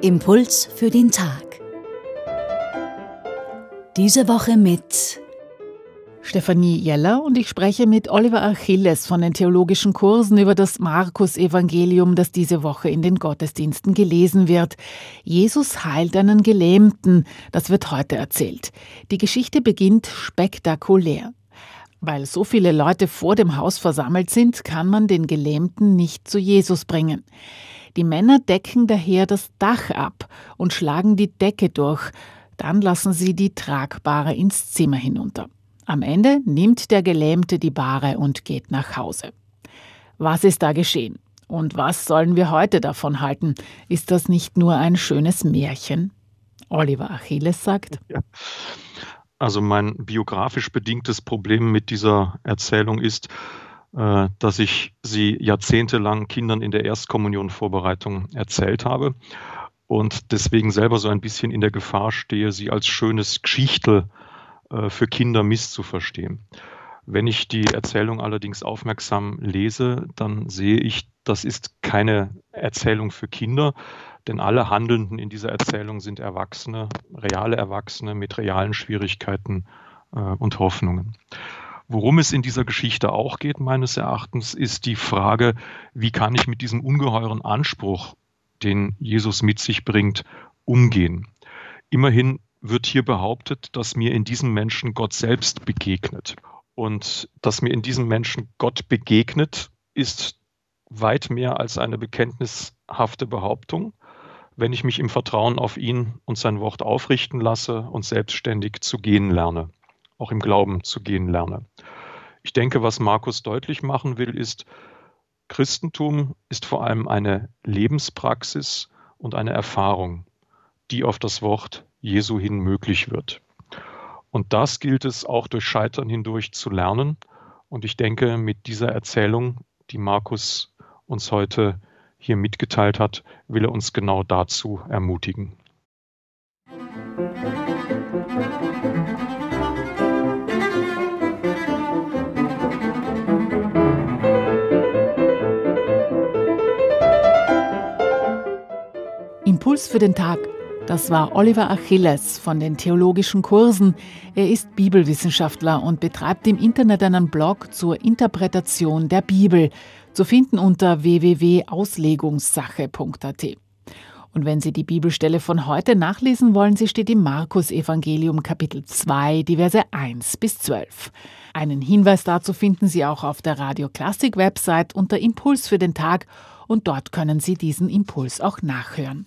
Impuls für den Tag. Diese Woche mit Stefanie Jeller und ich spreche mit Oliver Achilles von den theologischen Kursen über das Markus-Evangelium, das diese Woche in den Gottesdiensten gelesen wird. Jesus heilt einen Gelähmten, das wird heute erzählt. Die Geschichte beginnt spektakulär. Weil so viele Leute vor dem Haus versammelt sind, kann man den Gelähmten nicht zu Jesus bringen. Die Männer decken daher das Dach ab und schlagen die Decke durch. Dann lassen sie die Tragbare ins Zimmer hinunter. Am Ende nimmt der Gelähmte die Bahre und geht nach Hause. Was ist da geschehen? Und was sollen wir heute davon halten? Ist das nicht nur ein schönes Märchen? Oliver Achilles sagt. Ja. Also mein biografisch bedingtes Problem mit dieser Erzählung ist, äh, dass ich sie jahrzehntelang Kindern in der Erstkommunionvorbereitung erzählt habe und deswegen selber so ein bisschen in der Gefahr stehe, sie als schönes Geschichtel äh, für Kinder misszuverstehen. Wenn ich die Erzählung allerdings aufmerksam lese, dann sehe ich, das ist keine Erzählung für Kinder, denn alle Handelnden in dieser Erzählung sind Erwachsene, reale Erwachsene mit realen Schwierigkeiten äh, und Hoffnungen. Worum es in dieser Geschichte auch geht, meines Erachtens, ist die Frage, wie kann ich mit diesem ungeheuren Anspruch, den Jesus mit sich bringt, umgehen. Immerhin wird hier behauptet, dass mir in diesem Menschen Gott selbst begegnet. Und dass mir in diesem Menschen Gott begegnet, ist weit mehr als eine bekenntnishafte Behauptung, wenn ich mich im Vertrauen auf ihn und sein Wort aufrichten lasse und selbstständig zu gehen lerne, auch im Glauben zu gehen lerne. Ich denke, was Markus deutlich machen will, ist, Christentum ist vor allem eine Lebenspraxis und eine Erfahrung, die auf das Wort Jesu hin möglich wird. Und das gilt es auch durch Scheitern hindurch zu lernen. Und ich denke, mit dieser Erzählung, die Markus uns heute hier mitgeteilt hat, will er uns genau dazu ermutigen. Impuls für den Tag das war Oliver Achilles von den theologischen Kursen. Er ist Bibelwissenschaftler und betreibt im Internet einen Blog zur Interpretation der Bibel, zu finden unter www.auslegungssache.at. Und wenn Sie die Bibelstelle von heute nachlesen wollen, sie steht im Markus Evangelium Kapitel 2, die Verse 1 bis 12. Einen Hinweis dazu finden Sie auch auf der Radio Klassik Website unter Impuls für den Tag und dort können Sie diesen Impuls auch nachhören.